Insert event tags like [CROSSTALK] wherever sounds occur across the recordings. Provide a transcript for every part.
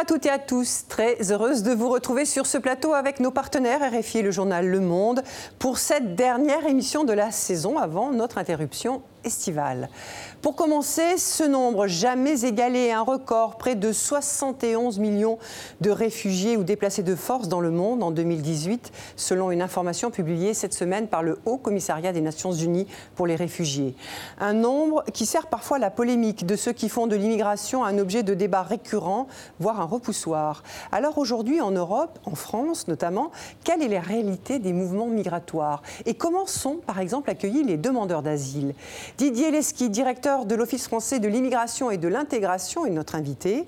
À toutes et à tous, très heureuse de vous retrouver sur ce plateau avec nos partenaires RFI et le journal Le Monde pour cette dernière émission de la saison avant notre interruption estivale. Pour commencer, ce nombre jamais égalé, un record, près de 71 millions de réfugiés ou déplacés de force dans le monde en 2018, selon une information publiée cette semaine par le Haut Commissariat des Nations Unies pour les réfugiés. Un nombre qui sert parfois la polémique de ceux qui font de l'immigration un objet de débat récurrent, voire un repoussoir. Alors aujourd'hui, en Europe, en France notamment, quelle est la réalité des mouvements migratoires? Et comment sont, par exemple, accueillis les demandeurs d'asile? Didier Leski, directeur de l'Office français de l'immigration et de l'intégration, est notre invité.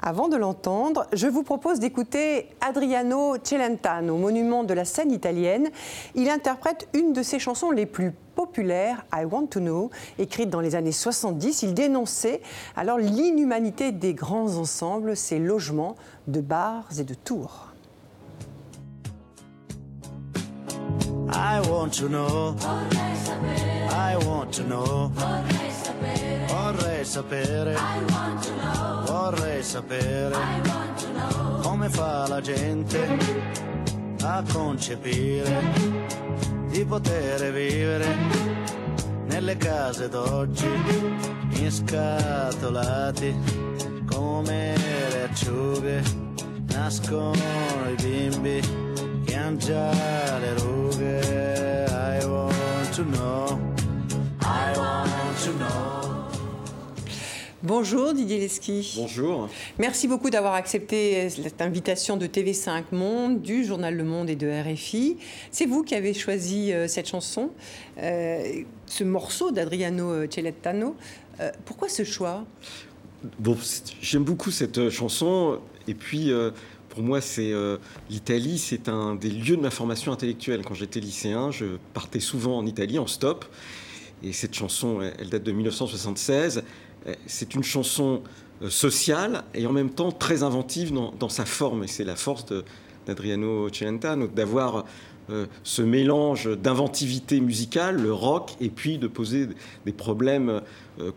Avant de l'entendre, je vous propose d'écouter Adriano Celentano, monument de la scène italienne. Il interprète une de ses chansons les plus populaires, I Want to Know, écrite dans les années 70. Il dénonçait alors l'inhumanité des grands ensembles, ces logements de bars et de tours. I want to know. I want to know. Vorrei sapere. Vorrei sapere. I want to know. Vorrei sapere. I want to know. Come fa la gente a concepire di poter vivere nelle case d'oggi inscatolati come le acciughe nascono i bimbi che hanno già le rughe I want to know Bonjour Didier Leski. Bonjour. Merci beaucoup d'avoir accepté cette invitation de TV5 Monde, du journal Le Monde et de RFI. C'est vous qui avez choisi euh, cette chanson, euh, ce morceau d'Adriano Celentano. Euh, pourquoi ce choix? Bon, J'aime beaucoup cette chanson et puis pour moi, c'est l'Italie, c'est un des lieux de ma formation intellectuelle. Quand j'étais lycéen, je partais souvent en Italie en stop. Et cette chanson, elle date de 1976. Euh, c'est une chanson euh, sociale et en même temps très inventive dans, sa forme. Et c'est la force d'Adriano Celentano d'avoir euh, ce mélange d'inventivité musicale, le rock, et puis de poser des problèmes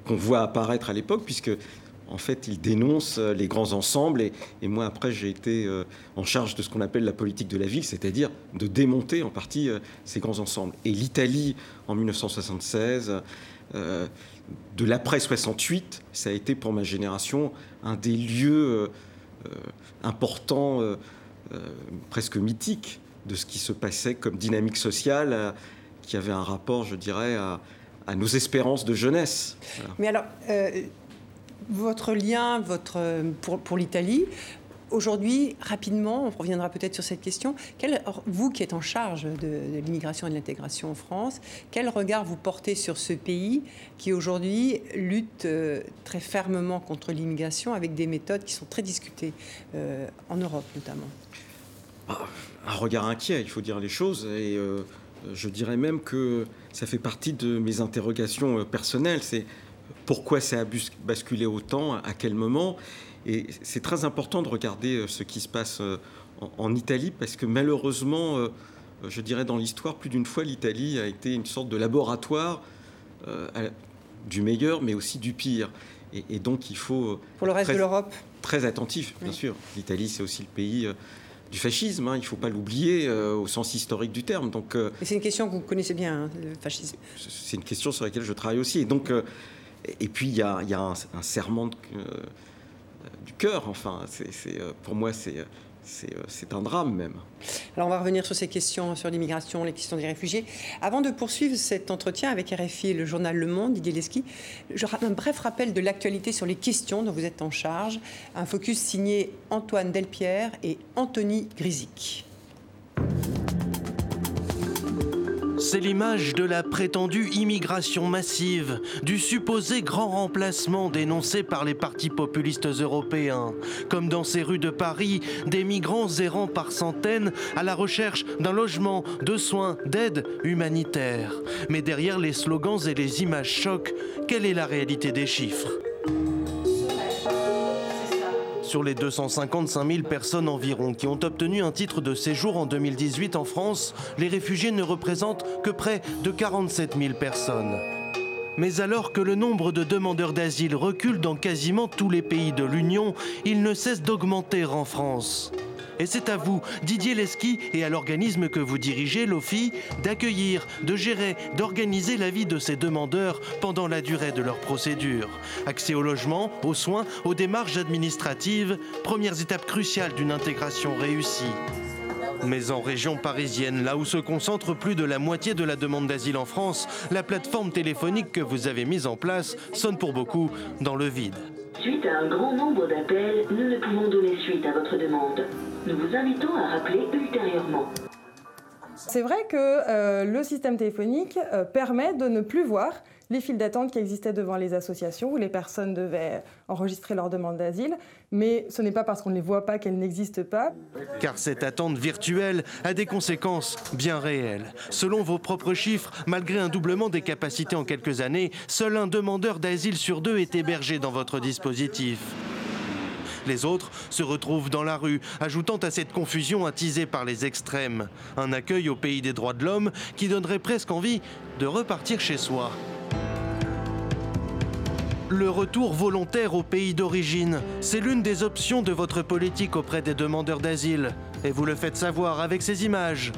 qu'on voit apparaître à l'époque, puisque en fait, il dénonce les grands ensembles. Et, moi, après, j'ai été en charge de ce qu'on appelle la politique de la ville, c'est-à-dire de démonter en partie ces grands ensembles. Et l'Italie, en 1976, de l'après 68, ça a été pour ma génération un des lieux euh, euh, importants, euh, presque mythiques, de ce qui se passait comme dynamique sociale, qui avait un rapport, je dirais, à, nos espérances de jeunesse. Mais alors, votre lien votre, pour, l'Italie, Aujourd'hui, rapidement, on reviendra peut-être sur cette question. Quel, vous qui êtes en charge de, l'immigration et de l'intégration en France, quel regard vous portez sur ce pays qui aujourd'hui lutte euh, très fermement contre l'immigration avec des méthodes qui sont très discutées euh, en Europe notamment? Ah, Un regard inquiet, il faut dire les choses. Et euh, je dirais même que ça fait partie de mes interrogations personnelles. C'est pourquoi ça a basculé autant, à quel moment et c'est très important de regarder euh, ce qui se passe euh, en, Italie parce que malheureusement, euh, je dirais dans l'histoire, plus d'une fois, l'Italie a été une sorte de laboratoire du meilleur, mais aussi du pire. Et, donc il faut... Pour le reste de l'Europe Très attentif, bien sûr. L'Italie, c'est aussi le pays du fascisme, hein, il ne faut pas l'oublier au sens historique du terme. Donc, c'est une question que vous connaissez bien, hein, le fascisme. C'est une question sur laquelle je travaille aussi. Et, donc, et puis il y a, un, un, serment de, du cœur. Enfin, euh, pour moi, c'est, euh, euh, c'est, un drame même. Alors on va revenir sur ces questions sur l'immigration, les questions des réfugiés. Avant de poursuivre cet entretien avec RFI le journal Le Monde, Didier Leski, un bref rappel de l'actualité sur les questions dont vous êtes en charge. Un focus signé Antoine Delpierre et Anthony Grisic. C'est l'image de la prétendue immigration massive, du supposé grand remplacement dénoncé par les partis populistes européens. Comme dans ces rues de Paris, des migrants errant par centaines à la recherche d'un logement, de soins, d'aide humanitaire. Mais derrière les slogans et les images chocs, quelle est la réalité des chiffres? Sur les 255 000 personnes environ qui ont obtenu un titre de séjour en 2018 en France, les réfugiés ne représentent que près de 47 000 personnes. Mais alors que le nombre de demandeurs d'asile recule dans quasiment tous les pays de l'Union, il ne cesse d'augmenter en France. Et c'est à vous, Didier Lesky, et à l'organisme que vous dirigez, l'OFI, d'accueillir, de gérer, d'organiser la vie de ces demandeurs pendant la durée de leur procédure. Accès au logement, aux soins, aux démarches administratives, premières étapes cruciales d'une intégration réussie. Mais en région parisienne, là où se concentre plus de la moitié de la demande d'asile en France, la plateforme téléphonique que vous avez mise en place sonne pour beaucoup dans le vide. Suite à un grand nombre d'appels, nous ne pouvons donner suite à votre demande. Nous vous invitons à rappeler ultérieurement. C'est vrai que euh, le système téléphonique euh, permet de ne plus voir les files d'attente qui existaient devant les associations où les personnes devaient enregistrer leur demande d'asile, mais ce n'est pas parce qu'on ne les voit pas qu'elles n'existent pas. Car cette attente virtuelle a des conséquences bien réelles. Selon vos propres chiffres, malgré un doublement des capacités en quelques années, seul un demandeur d'asile sur deux est hébergé dans votre dispositif. Les autres se retrouvent dans la rue, ajoutant à cette confusion attisée par les extrêmes. Un accueil au pays des droits de l'homme qui donnerait presque envie de repartir chez soi. Le retour volontaire au pays d'origine, c'est l'une des options de votre politique auprès des demandeurs d'asile. Et vous le faites savoir avec ces images.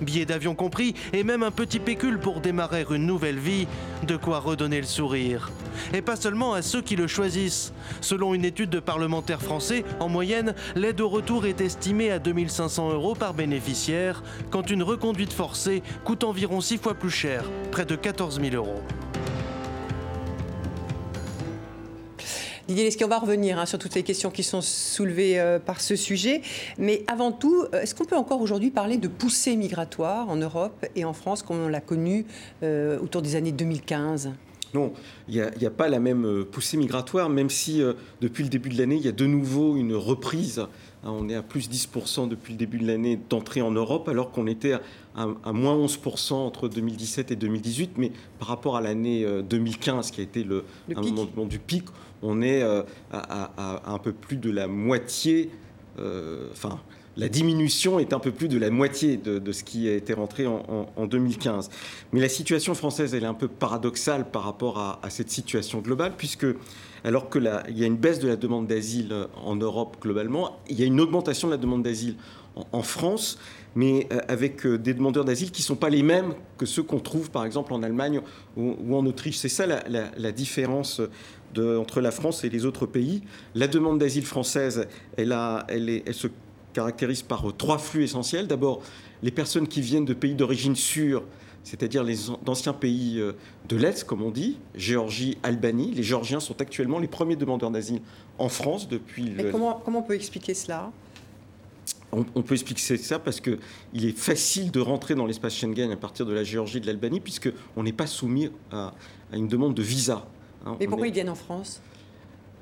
Billets d'avion compris et même un petit pécule pour démarrer une nouvelle vie, de quoi redonner le sourire. Et pas seulement à ceux qui le choisissent. Selon une étude de parlementaires français, en moyenne, l'aide au retour est estimée à 2500 euros par bénéficiaire, quand une reconduite forcée coûte environ 6 fois plus cher, près de 14 000 euros. Didier Lesky, on va revenir hein, sur toutes les questions qui sont soulevées euh, par ce sujet. Mais avant tout, euh, est-ce qu'on peut encore aujourd'hui parler de poussée migratoire en Europe et en France comme on l'a connu euh, autour des années 2015 non, il n'y a, pas la même poussée migratoire, même si depuis le début de l'année, il y a de nouveau une reprise. Hein, on est à plus 10% depuis le début de l'année d'entrée en Europe, alors qu'on était à, moins 11% entre 2017 et 2018. Mais par rapport à l'année 2015, qui a été le, un moment du pic, on est euh, à, un peu plus de la moitié, euh, enfin, la diminution est un peu plus de la moitié de, ce qui a été rentré en, 2015. Mais la situation française, elle est un peu paradoxale par rapport à, cette situation globale, puisque alors qu'il y a une baisse de la demande d'asile en Europe globalement, il y a une augmentation de la demande d'asile en, France, mais euh, avec des demandeurs d'asile qui ne sont pas les mêmes que ceux qu'on trouve par exemple en Allemagne ou, en Autriche. C'est ça la différence entre la France et les autres pays. La demande d'asile française, elle, se caractérise par euh, trois flux essentiels. D'abord, les personnes qui viennent de pays d'origine sûre, c'est-à-dire les anciens pays euh, de l'Est, comme on dit, Géorgie, Albanie. Les Géorgiens sont actuellement les premiers demandeurs d'asile en France depuis... comment, comment on peut expliquer cela? On, peut expliquer ça parce qu'il est facile de rentrer dans l'espace Schengen à partir de la Géorgie et de l'Albanie, puisqu'on n'est pas soumis à, une demande de visa. Hein, Mais pourquoi ils viennent en France?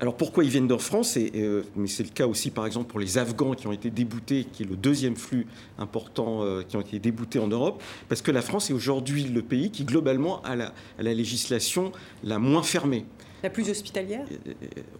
Alors pourquoi ils viennent de France euh, Mais c'est le cas aussi par exemple pour les Afghans qui ont été déboutés, qui est le deuxième flux important euh, qui ont été déboutés en Europe, parce que la France est aujourd'hui le pays qui globalement a la, la, législation la moins fermée. La plus hospitalière? Euh,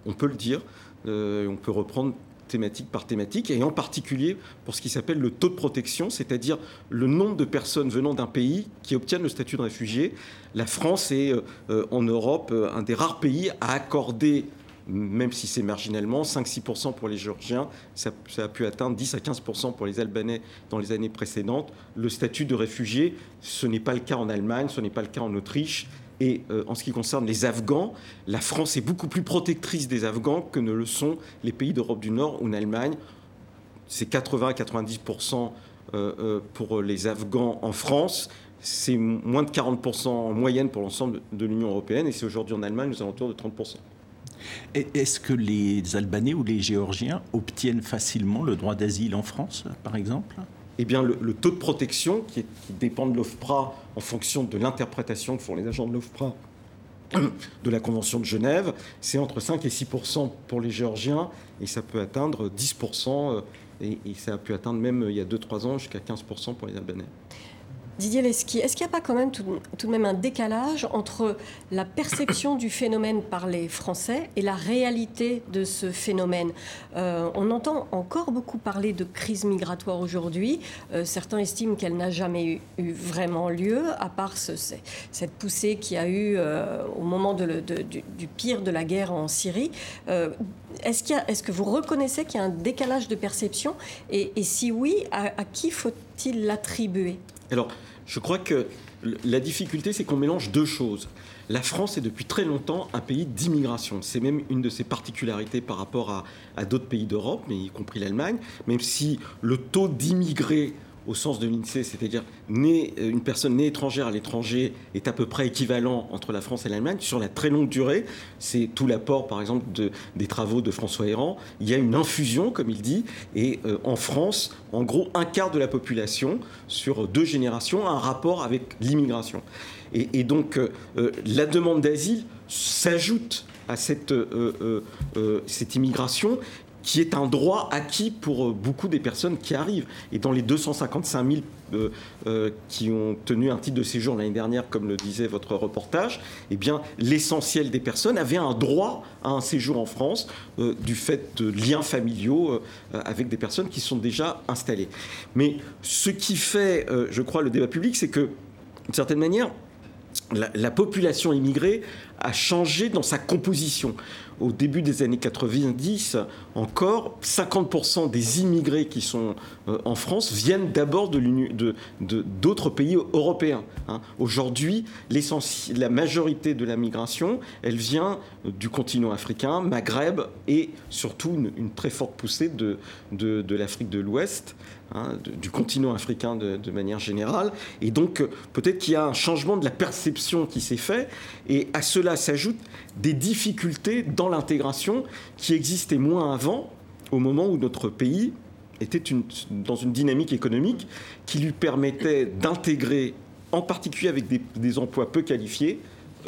On peut le dire. on peut reprendre thématique par thématique, et en particulier pour ce qui s'appelle le taux de protection, c'est-à-dire le nombre de personnes venant d'un pays qui obtiennent le statut de réfugié. La France est euh, en Europe euh, un des rares pays à accorder même si c'est marginalement, 5-6% pour les Géorgiens, ça, a pu atteindre 10 à 15% pour les Albanais dans les années précédentes. Le statut de réfugié, ce n'est pas le cas en Allemagne, ce n'est pas le cas en Autriche, et euh, en ce qui concerne les Afghans, la France est beaucoup plus protectrice des Afghans que ne le sont les pays d'Europe du Nord ou l'Allemagne. C'est 80 à 90% euh, euh, pour les Afghans en France. C'est moins de 40% en moyenne pour l'ensemble de l'Union européenne. Et c'est aujourd'hui en Allemagne aux alentours de 30% est-ce que les Albanais ou les Géorgiens obtiennent facilement le droit d'asile en France, par exemple? Eh bien, le, taux de protection, qui, dépend de l'OFPRA en fonction de l'interprétation que font les agents de l'OFPRA [CLEARS THROAT] de la Convention de Genève, c'est entre 5 et 6% pour les Géorgiens, et ça peut atteindre 10 euh, et, et ça a pu atteindre même il y a 2-3 ans jusqu'à 15% pour les Albanais. Didier Leski, est-ce qu'il n'y a pas quand même tout, de même un décalage entre la perception du phénomène par les Français et la réalité de ce phénomène? Euh, On entend encore beaucoup parler de crise migratoire aujourd'hui. Euh, certains estiment qu'elle n'a jamais eu, vraiment lieu, à part cette poussée qui a eu euh, au moment du, pire de la guerre en Syrie. Est-ce, que vous reconnaissez qu'il y a un décalage de perception et, si oui, à qui faut-il l'attribuer? Alors, je crois que la difficulté, c'est qu'on mélange deux choses. La France est depuis très longtemps un pays d'immigration. C'est même une de ses particularités par rapport à, d'autres pays d'Europe, y compris l'Allemagne, même si le taux d'immigrés au sens de l'INSEE, c'est-à-dire euh, une personne née étrangère à l'étranger est à peu près équivalent entre la France et l'Allemagne. Sur la très longue durée, c'est tout l'apport, par exemple, des travaux de François Héran. Il y a une infusion, comme il dit, et euh, en France, en gros, un quart de la population sur deux générations a un rapport avec l'immigration. Et, donc, euh, la demande d'asile s'ajoute à cette, cette immigration qui est un droit acquis pour euh, beaucoup des personnes qui arrivent. Et dans les 255 000 euh, euh, qui ont tenu un titre de séjour l'année dernière, comme le disait votre reportage, eh l'essentiel des personnes avaient un droit à un séjour en France du fait de liens familiaux avec des personnes qui sont déjà installées. Mais ce qui fait, je crois, le débat public, c'est que, d'une certaine manière, la, population immigrée a changé dans sa composition au début des années 90 encore, 50% des immigrés qui sont euh, en France viennent d'abord d'autres pays européens. Hein. Aujourd'hui, la majorité de la migration, elle vient du continent africain, Maghreb et surtout une, très forte poussée de l'Afrique de l'Ouest. Hein, du continent africain de, de, manière générale. Et donc, peut-être qu'il y a un changement de la perception qui s'est fait. Et à cela s'ajoutent des difficultés dans l'intégration qui existaient moins avant, au moment où notre pays était dans une dynamique économique qui lui permettait d'intégrer, en particulier avec des, emplois peu qualifiés,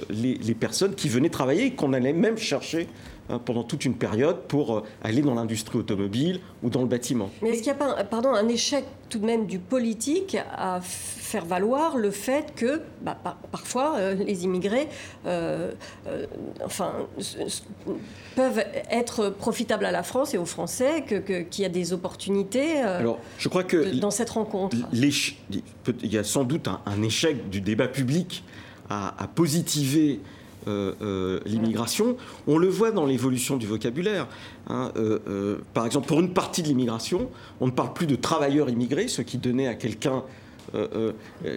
les, personnes qui venaient travailler et qu'on allait même chercher Hein, pendant toute une période pour euh, aller dans l'industrie automobile ou dans le bâtiment. Mais est-ce qu'il n'y a pas pardon, un échec tout de même du politique à faire valoir le fait que bah, parfois euh, les immigrés euh, enfin, peuvent être profitables à la France et aux Français, qu'il y a des opportunités Alors, je crois que dans cette rencontre Il y a sans doute un, échec du débat public à, positiver euh, euh, l'immigration. On le voit dans l'évolution du vocabulaire. Hein, euh, par exemple, pour une partie de l'immigration, on ne parle plus de travailleurs immigrés, ce qui donnait à quelqu'un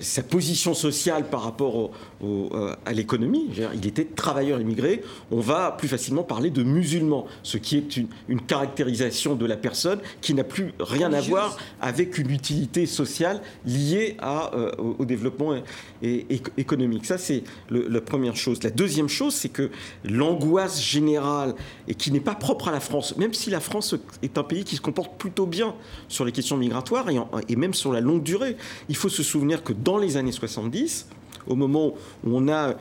sa position sociale par rapport euh, à l'économie. Il était travailleur immigré. On va plus facilement parler de musulman, ce qui est une, caractérisation de la personne qui n'a plus rien à voir avec une utilité sociale liée à, au, développement économique. Ça, c'est la première chose. La deuxième chose, c'est que l'angoisse générale, et qui n'est pas propre à la France, même si la France est un pays qui se comporte plutôt bien sur les questions migratoires et, et même sur la longue durée, il faut se souvenir que dans les années 70, au moment où on a euh,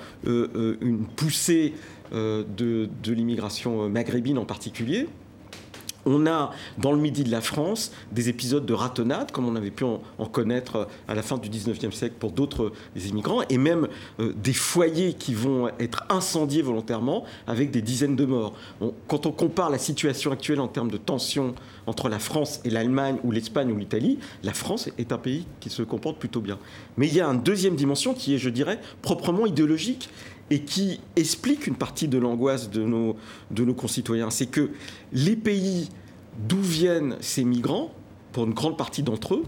euh, une poussée euh, de, de l'immigration maghrébine en particulier, on a dans le midi de la France des épisodes de ratonnade, comme on avait pu en, connaître à la fin du 19e siècle pour d'autres immigrants, et même euh, des foyers qui vont être incendiés volontairement avec des dizaines de morts. quand on compare la situation actuelle en termes de tension entre la France et l'Allemagne ou l'Espagne ou l'Italie, la France est un pays qui se comporte plutôt bien. Mais il y a une deuxième dimension qui est, je dirais, proprement idéologique et qui explique une partie de l'angoisse de nos, de nos concitoyens. C'est que les pays d'où viennent ces migrants, pour une grande partie d'entre eux,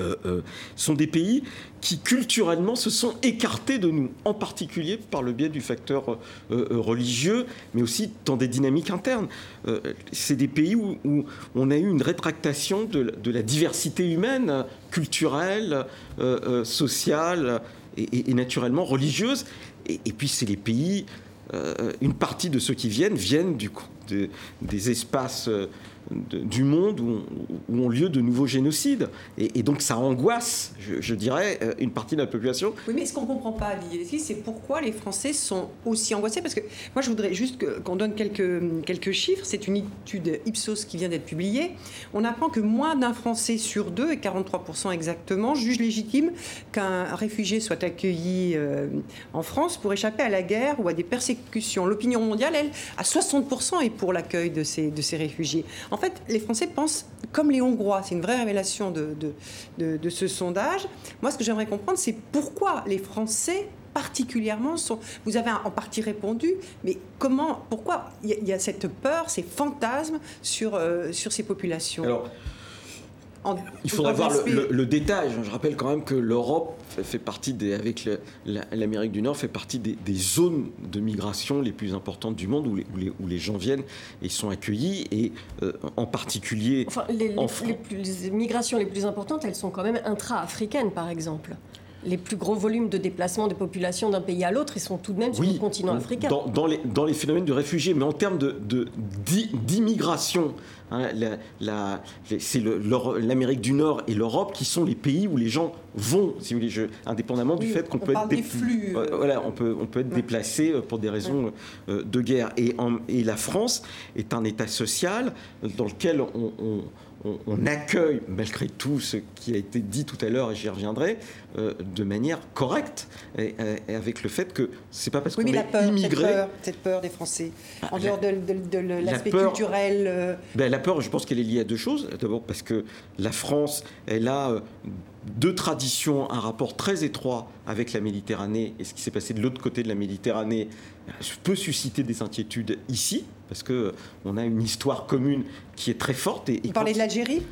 euh, euh, sont des pays qui culturellement se sont écartés de nous, en particulier par le biais du facteur euh, religieux, mais aussi dans des dynamiques internes. c'est des pays où, on a eu une rétractation de, la diversité humaine, culturelle, sociale, et, naturellement religieuse. Et, puis c'est les pays, euh, une partie de ceux qui viennent viennent des espaces du monde où, ont lieu de nouveaux génocides. Et, donc ça angoisse, je, dirais, euh, une partie de la population. Oui, mais ce qu'on ne comprend pas, c'est pourquoi les Français sont aussi angoissés. Parce que moi, je voudrais juste qu'on donne quelques, chiffres. C'est une étude Ipsos qui vient d'être publiée. On apprend que moins d'un Français sur deux, et 43% exactement, juge légitime qu'un réfugié soit accueilli euh, en France pour échapper à la guerre ou à des persécutions. L'opinion mondiale, elle, à 60% est pour l'accueil de ces, de ces réfugiés. En fait, les Français pensent comme les Hongrois. C'est une vraie révélation de, ce sondage. Moi, ce que j'aimerais comprendre, c'est pourquoi les Français particulièrement sont. Vous avez en partie répondu, mais comment, pourquoi il y, a cette peur, ces fantasmes sur, euh, sur ces populations? Il faudrait voir le, détail. Je rappelle quand même que l'Europe fait, partie des, avec l'Amérique du Nord, fait partie des, zones de migration les plus importantes du monde où les, où les, gens viennent et sont accueillis. Et euh, en particulier. Enfin, les, les migrations les plus importantes, elles sont quand même intra-africaines, par exemple les plus gros volumes de déplacement des populations d'un pays à l'autre, ils sont tout de même sur le continent africain. Dans, les, dans, les, phénomènes de réfugiés, mais en termes d'immigration, de, hein, la, c'est l'Amérique du Nord et l'Europe qui sont les pays où les gens vont, si vous voulez, indépendamment du fait qu'on peut, être euh, voilà, on peut, on peut être déplacé euh, pour des raisons euh, de guerre. Et, et la France est un État social dans lequel on on, accueille, malgré tout ce qui a été dit tout à l'heure, et j'y reviendrai, euh, de manière correcte, et, avec le fait que c'est pas parce qu'on est peur, immigré... Cette peur, cette peur des Français, ah, en dehors de, l'aspect culturel... Euh. Ben, la peur, je pense qu'elle est liée à deux choses. D'abord parce que la France, elle a euh, deux traditions, un rapport très étroit avec la Méditerranée, et ce qui s'est passé de l'autre côté de la Méditerranée peut susciter des inquiétudes ici, parce qu'on a une histoire commune qui est très forte. Et, Vous parlez de l'Algérie?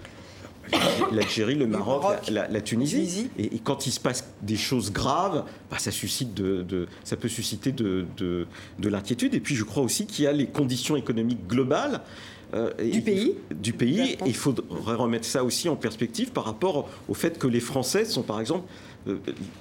[COUGHS] l'Algérie, le Maroc, la, Tunisie. Et, quand il se passe des choses graves, bah, ça, suscite de, ça peut susciter de, de, l'inquiétude. Et puis je crois aussi qu'il y a les conditions économiques globales. Euh, du pays Du pays. Et il faudrait remettre ça aussi en perspective par rapport au fait que les Français sont par exemple euh,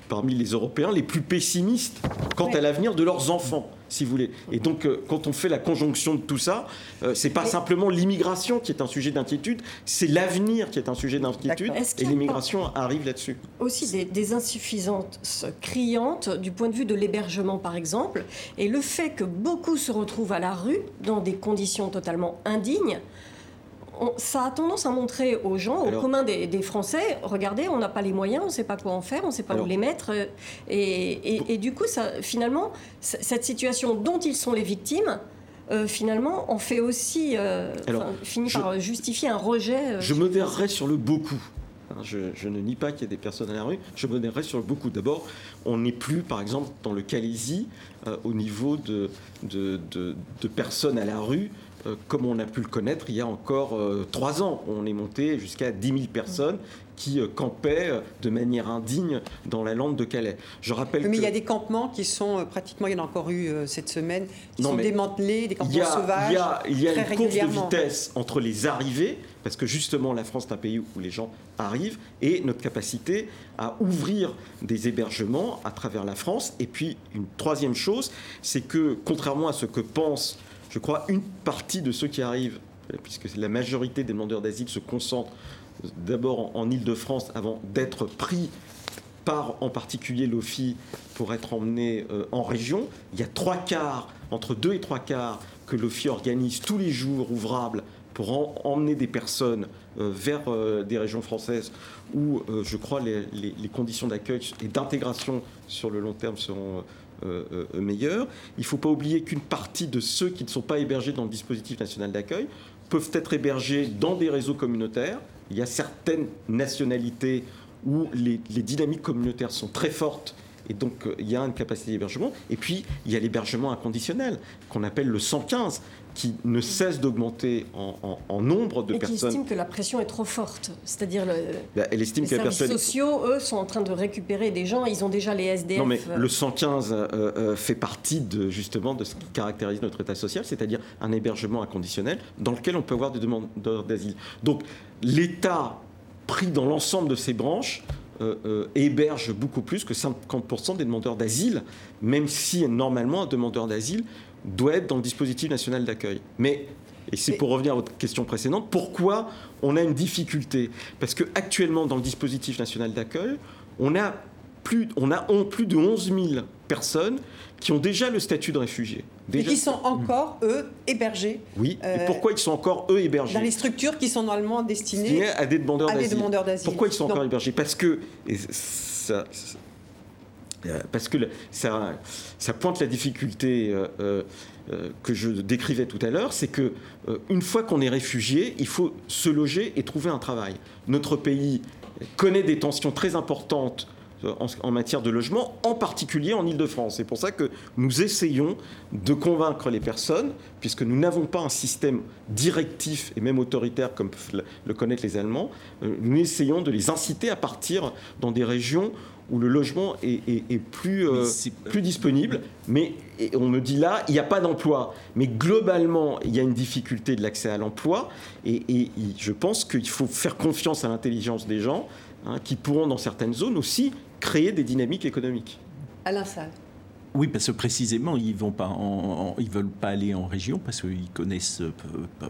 parmi les Européens les plus pessimistes quant à l'avenir de leurs enfants si vous voulez. Et donc, euh, quand on fait la conjonction de tout ça, euh, c'est pas simplement l'immigration qui est un sujet d'inquiétude, c'est l'avenir qui est un sujet d'inquiétude, et l'immigration arrive là-dessus. Aussi des, des, insuffisances criantes du point de vue de l'hébergement, par exemple, et le fait que beaucoup se retrouvent à la rue dans des conditions totalement indignes ça a tendance à montrer aux gens, au commun des, Français, regardez, on n'a pas les moyens, on ne sait pas quoi en faire, on ne sait pas où les mettre. Euh, et, du coup, ça, finalement, cette situation dont ils sont les victimes, euh, finalement, on fait aussi, euh, finit par justifier un rejet. je modérerai sur le beaucoup. Hein, je, ne nie pas qu'il y ait des personnes à la rue, je modérerai sur le beaucoup. D'abord, on n'est plus, par exemple, dans le Calaisie, au niveau de, de, de personnes à la rue euh, comme on a pu le connaître il y a encore euh, trois ans. On est monté jusqu'à 10 000 personnes qui euh, campaient de manière indigne dans la lande de Calais. Je rappelle mais il y a des campements qui sont pratiquement, il y en a encore eu cette semaine, qui sont démantelés, des campements sauvages. Il y a, une course de vitesse entre les arrivées, parce que justement la France est un pays où les gens arrivent, et notre capacité à ouvrir des hébergements à travers la France. Et puis une troisième chose, c'est que contrairement à ce que pensent je crois, une partie de ceux qui arrivent, puisque la majorité des demandeurs d'asile se concentrent d'abord en, Ile-de-France avant d'être pris par en particulier l'OFI pour être emmenés euh, en région. Il y a trois quarts, entre deux et trois quarts, que l'OFI organise tous les jours ouvrables pour emmener des personnes euh, vers euh, des régions françaises où, je crois, les, les conditions d'accueil et d'intégration sur le long terme seront euh, euh, meilleur. Il ne faut pas oublier qu'une partie de ceux qui ne sont pas hébergés dans le dispositif national d'accueil peuvent être hébergés dans des réseaux communautaires. Il y a certaines nationalités où les, dynamiques communautaires sont très fortes et donc euh, il y a une capacité d'hébergement. Et puis il y a l'hébergement inconditionnel qu'on appelle le 115 qui ne cesse d'augmenter en, nombre de personnes. Et qui estime que la pression est trop forte. C'est-à-dire le, bah, elle estime les services sociaux, eux, sont en train de récupérer des gens. Ils ont déjà les SDF. Non, mais le 115 euh, euh, fait partie de, justement de ce qui caractérise notre État social, c'est-à-dire un hébergement inconditionnel dans lequel on peut avoir des demandeurs d'asile. Donc l'État pris dans l'ensemble de ses branches héberge beaucoup plus que 50% des demandeurs d'asile, même si normalement un demandeur d'asile doit être dans le dispositif national d'accueil. Mais et c'est pour revenir à votre question précédente, pourquoi on a une difficulté? Parce qu'actuellement, dans le dispositif national d'accueil, on a plus, on a plus de 11 000 personnes qui ont déjà le statut de réfugié. Et qui sont encore, eux, hébergés. Oui, et euh, pourquoi ils sont encore, eux, hébergés? Dans les structures qui sont normalement destinées à des demandeurs d'asile. Pourquoi ils sont encore hébergés? Parce que ça, parce que ça, pointe la difficulté euh, euh, que je décrivais tout à l'heure, c'est que une fois qu'on est réfugié, il faut se loger et trouver un travail. Notre pays connaît des tensions très importantes en, matière de logement, en particulier en Ile-de-France. C'est pour ça que nous essayons de convaincre les personnes, puisque nous n'avons pas un système directif et même autoritaire comme le connaissent les Allemands, nous essayons de les inciter à partir dans des régions où le logement est, plus, euh, plus disponible. Mais on me dit là, il n'y a pas d'emploi. Mais globalement, il y a une difficulté de l'accès à l'emploi. Et, je pense qu'il faut faire confiance à l'intelligence des gens hein, qui pourront, dans certaines zones aussi, créer des dynamiques économiques. Alain Salle. Oui, parce que précisément, ils ne ils veulent pas aller en région parce qu'ils connaissent euh,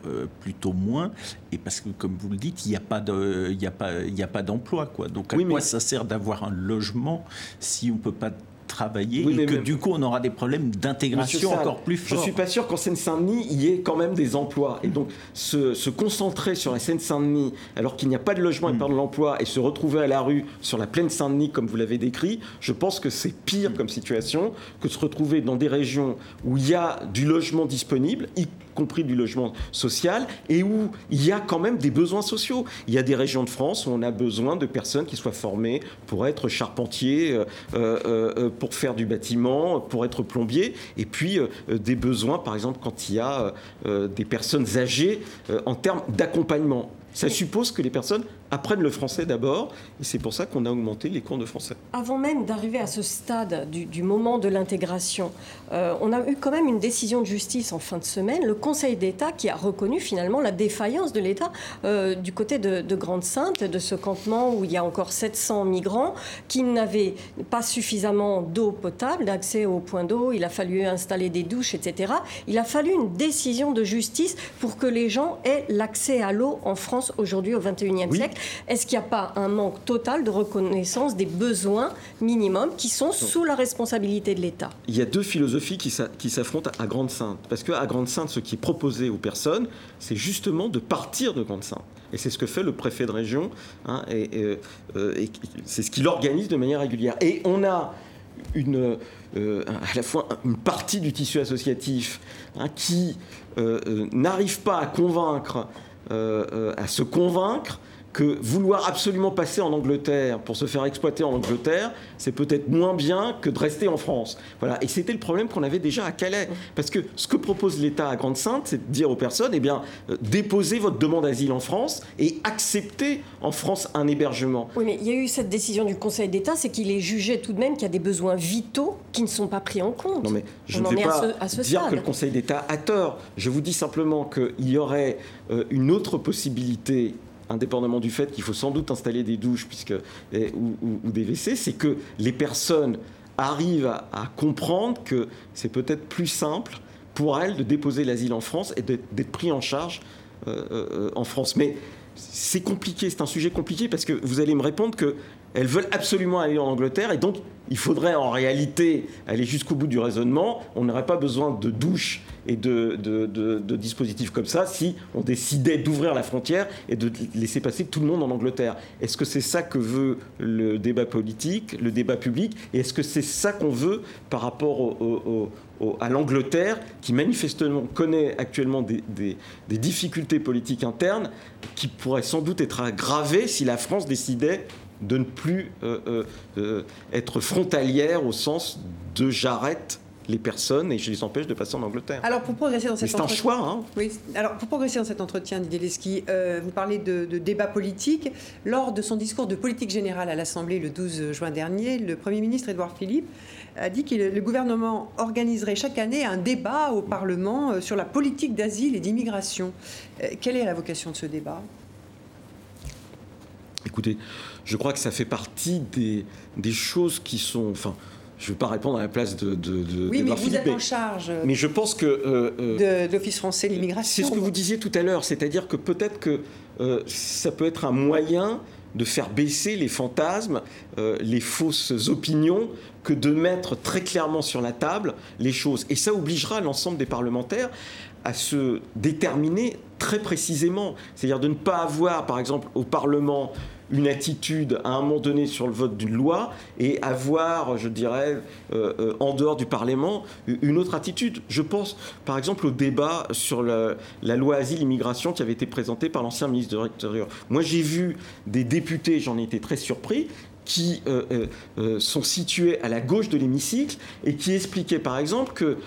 euh, plutôt moins et parce que, comme vous le dites, il n'y a pas de, il a pas, il a pas d'emploi, quoi. Donc, à quoi ça sert d'avoir un logement si on peut pas travailler et que du coup on aura des problèmes d'intégration encore plus forts. Je suis pas sûr qu'en Seine-Saint-Denis il y ait quand même des emplois. Et donc se, concentrer sur la Seine-Saint-Denis alors qu'il n'y a pas de logement et pas de l'emploi et se retrouver à la rue sur la plaine Saint-Denis comme vous l'avez décrit, je pense que c'est pire comme situation que se retrouver dans des régions où il y a du logement disponible, y compris du logement social, et où il y a quand même des besoins sociaux. Il y a des régions de France où on a besoin de personnes qui soient formées pour être charpentiers, euh, euh, euh, pour faire du bâtiment, pour être plombier, et puis des besoins, par exemple, quand il y a des personnes âgées en termes d'accompagnement. Ça suppose que les personnes apprennent le français d'abord, et c'est pour ça qu'on a augmenté les cours de français. Avant même d'arriver à ce stade du, moment de l'intégration, euh, on a eu quand même une décision de justice en fin de semaine, le Conseil d'État qui a reconnu finalement la défaillance de l'État euh, du côté de, de Grande-Sainte, de ce campement où il y a encore 700 migrants qui n'avaient pas suffisamment d'eau potable, d'accès au point d'eau, il a fallu installer des douches, etc. Il a fallu une décision de justice pour que les gens aient l'accès à l'eau en France aujourd'hui au 21e siècle. Est-ce qu'il n'y a pas un manque total de reconnaissance des besoins minimums qui sont sous la responsabilité de l'État? Il y a deux philosophies qui s'affrontent à Grande-Sainte. Parce qu'à Grande-Sainte, ce qui est proposé aux personnes, c'est justement de partir de Grande-Sainte. Et c'est ce que fait le préfet de région, hein, et, euh, et c'est ce qu'il organise de manière régulière. Et on a une, euh, à la fois une partie du tissu associatif hein, qui euh, n'arrive pas à convaincre, à se convaincre que vouloir absolument passer en Angleterre pour se faire exploiter en Angleterre, c'est peut-être moins bien que de rester en France. Voilà. Et c'était le problème qu'on avait déjà à Calais. Parce que ce que propose l'État à Grande-Sainte, c'est de dire aux personnes, eh bien, euh, déposez votre demande d'asile en France et acceptez en France un hébergement. Oui, mais il y a eu cette décision du Conseil d'État, c'est qu'il est jugé tout de même qu'il y a des besoins vitaux qui ne sont pas pris en compte. Non, mais je ne vais pas dire que le Conseil d'État a tort. Je vous dis simplement qu'il y aurait euh, une autre possibilité indépendamment du fait qu'il faut sans doute installer des douches puisque, ou, des WC, c'est que les personnes arrivent à, comprendre que c'est peut-être plus simple pour elles de déposer l'asile en France et d'être pris en charge euh, euh, en France. Mais c'est compliqué, c'est un sujet compliqué parce que vous allez me répondre qu'elles veulent absolument aller en Angleterre et donc il faudrait en réalité aller jusqu'au bout du raisonnement. On n'aurait pas besoin de douches et de, dispositifs comme ça si on décidait d'ouvrir la frontière et de laisser passer tout le monde en Angleterre. Est-ce que c'est ça que veut le débat politique, le débat public? Et est-ce que c'est ça qu'on veut par rapport à l'Angleterre, qui manifestement connaît actuellement des, difficultés politiques internes qui pourraient sans doute être aggravées si la France décidait de ne plus euh, euh, euh, être frontalière au sens de j'arrête les personnes et je les empêche de passer en Angleterre. Alors pour progresser dans cet entretien, c'est un choix. Hein. Oui. Alors pour progresser dans cet entretien, Didier vous parlez de, de, débat politique. Lors de son discours de politique générale à l'Assemblée le 12 juin dernier, le Premier ministre Édouard Philippe a dit que le gouvernement organiserait chaque année un débat au Parlement sur la politique d'asile et d'immigration. Quelle est la vocation de ce débat? Écoutez, je crois que ça fait partie des, des choses qui sont. Enfin, je ne veux pas répondre à la place de. de, oui, mais vous êtes en charge. Mais je pense que. Euh, de, l'Office français de l'immigration. C'est ce que vous disiez tout à l'heure, c'est-à-dire que peut-être que ça peut être un moyen de faire baisser les fantasmes, les fausses opinions, que de mettre très clairement sur la table les choses. Et ça obligera l'ensemble des parlementaires à se déterminer très précisément. C'est-à-dire de ne pas avoir, par exemple, au Parlement une attitude à un moment donné sur le vote d'une loi et avoir, je dirais, euh, euh, en dehors du Parlement, une autre attitude. Je pense, par exemple, au débat sur la loi asile-immigration qui avait été présenté par l'ancien ministre de l'Intérieur. Moi, j'ai vu des députés, j'en ai été très surpris, qui euh, sont situés à la gauche de l'hémicycle et qui expliquaient par exemple que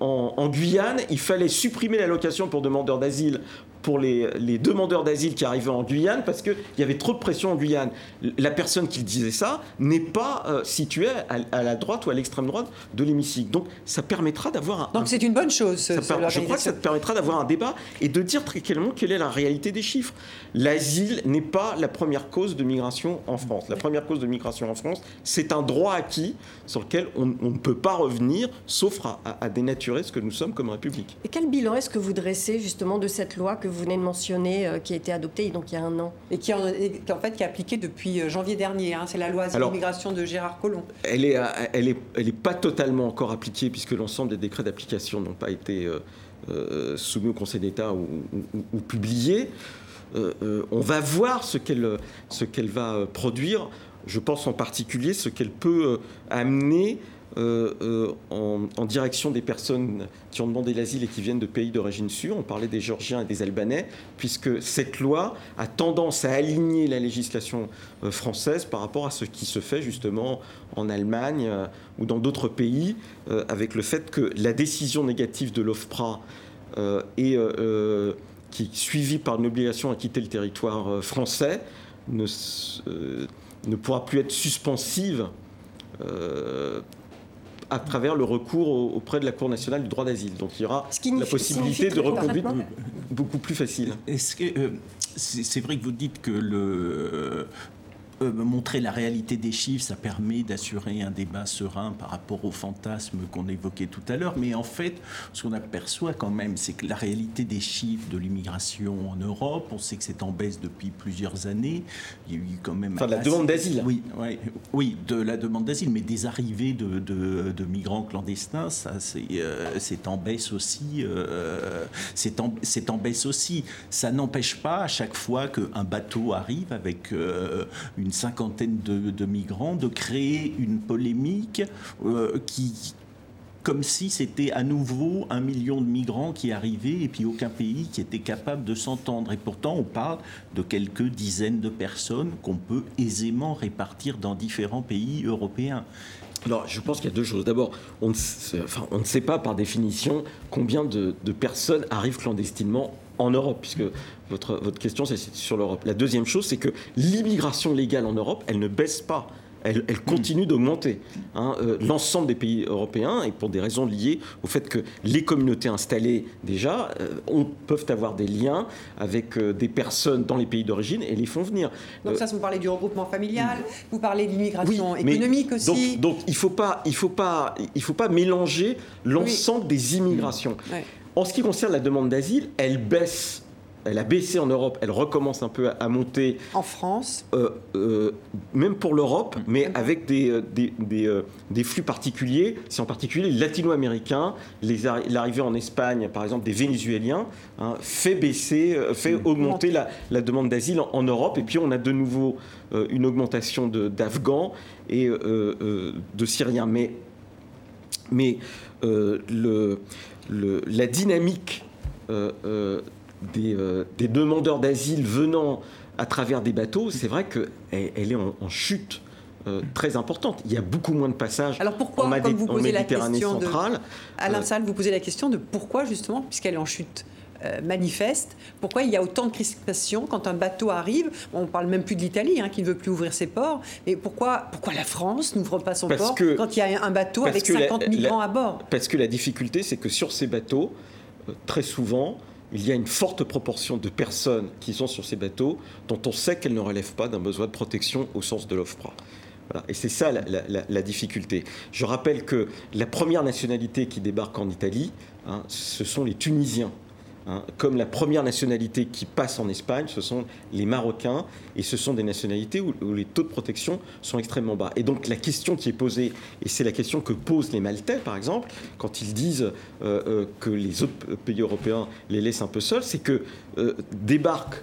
en, Guyane, il fallait supprimer l'allocation pour demandeurs d'asile pour les, demandeurs d'asile qui arrivaient en Guyane parce qu'il y avait trop de pression en Guyane. La personne qui disait ça n'est pas euh, située à, la droite ou à l'extrême droite de l'hémicycle. Donc ça permettra d'avoir un... Donc c'est une bonne chose. je crois que ça permettra d'avoir un débat et de dire très clairement quelle est la réalité des chiffres. L'asile n'est pas la première cause de migration en France. La première cause de migration en France, c'est un droit acquis sur lequel on, ne peut pas revenir, sauf à, à, dénaturer ce que nous sommes comme République. Et quel bilan est-ce que vous dressez justement de cette loi que vous venez de mentionner, euh, qui a été adoptée donc il y a un an Et qui, en, en fait qui est appliquée depuis euh, janvier dernier. Hein. c'est la loi sur l'immigration de Gérard Collomb. Elle n'est elle est, elle est pas totalement encore appliquée puisque l'ensemble des décrets d'application n'ont pas été euh, soumis au Conseil d'État ou, ou, publiés. on va voir ce qu'elle qu'elle va produire. Je pense en particulier ce qu'elle peut amener euh, euh, en, direction des personnes qui ont demandé l'asile et qui viennent de pays d'origine sûre. On parlait des Géorgiens et des Albanais, puisque cette loi a tendance à aligner la législation euh, française par rapport à ce qui se fait justement en Allemagne ou dans d'autres pays, avec le fait que la décision négative de l'OFPRA est, qui suivie par une obligation à quitter le territoire français ne, ne pourra plus être suspensive à travers le recours auprès de la Cour nationale du droit d'asile. Donc il y aura la possibilité de reconduite beaucoup plus facile. Est-ce que euh, c'est vrai que vous dites que le euh, montrer la réalité des chiffres, ça permet d'assurer un débat serein par rapport aux fantasmes qu'on évoquait tout à l'heure. Mais en fait, ce qu'on aperçoit quand même, c'est que la réalité des chiffres de l'immigration en Europe, on sait que c'est en baisse depuis plusieurs années. Il y a eu quand même. Enfin, de la demande d'asile. Oui, oui, de la demande d'asile, mais des arrivées de, de, migrants clandestins, ça, c'est euh, en baisse aussi. Euh, c'est en, en, baisse aussi. Ça n'empêche pas à chaque fois qu'un bateau arrive avec une une cinquantaine de, migrants, de créer une polémique euh, qui, comme si c'était à nouveau un million de migrants qui arrivaient et puis aucun pays qui était capable de s'entendre. Et pourtant, on parle de quelques dizaines de personnes qu'on peut aisément répartir dans différents pays européens. Alors, je pense qu'il y a deux choses. D'abord, on, ne sait pas par définition combien de personnes arrivent clandestinement en Europe, puisque votre, votre question c'est sur l'Europe. La deuxième chose, c'est que l'immigration légale en Europe, elle ne baisse pas. Elle, elle, continue d'augmenter. Hein. Euh, l'ensemble des pays européens, et pour des raisons liées au fait que les communautés installées déjà euh, peuvent avoir des liens avec euh, des personnes dans les pays d'origine et les font venir. Donc ça, vous parlez du regroupement familial, vous parlez de l'immigration économique aussi. Donc, il ne faut, pas, il faut, pas, il faut pas mélanger l'ensemble des immigrations. En ce qui concerne la demande d'asile, elle baisse elle a baissé en Europe, elle recommence un peu à, monter. En France euh, euh, Même pour l'Europe, mm. mais avec des, euh, des, flux particuliers. C'est en particulier les latino-américains, l'arrivée en Espagne, par exemple, des Vénézuéliens, hein, fait baisser, fait mm. augmenter la, demande d'asile en, Europe. Et puis on a de nouveau une augmentation d'Afghans et de Syriens. Mais, mais le la dynamique euh, euh, euh, des, demandeurs d'asile venant à travers des bateaux, c'est vrai qu'elle elle est en, chute. très importante. Il y a beaucoup moins de passages Alors pourquoi, en, comme vous posez Méditerranée la question centrale. De, Alain Salle, vous posez la question de pourquoi justement, puisqu'elle est en chute manifeste, pourquoi il y a autant de crispation quand un bateau arrive? On ne parle même plus de l'Italie, hein, qui ne veut plus ouvrir ses ports. Mais pourquoi, pourquoi la France n'ouvre pas son port quand il y a un bateau avec 50 migrants à bord? Parce que la difficulté, c'est que sur ces bateaux, euh, très souvent, il y a une forte proportion de personnes qui sont sur ces bateaux dont on sait qu'elles ne relèvent pas d'un besoin de protection au sens de l'OFPRA. Et c'est ça la, difficulté. Je rappelle que la première nationalité qui débarque en Italie, hein, ce sont les Tunisiens. Hein. comme la première nationalité qui passe en Espagne, ce sont les Marocains, et ce sont des nationalités où, les taux de protection sont extrêmement bas. Et donc la question qui est posée, et c'est la question que posent les Maltais, par exemple, quand ils disent euh, euh, que les autres pays européens les laissent un peu seuls, c'est que euh, débarquent,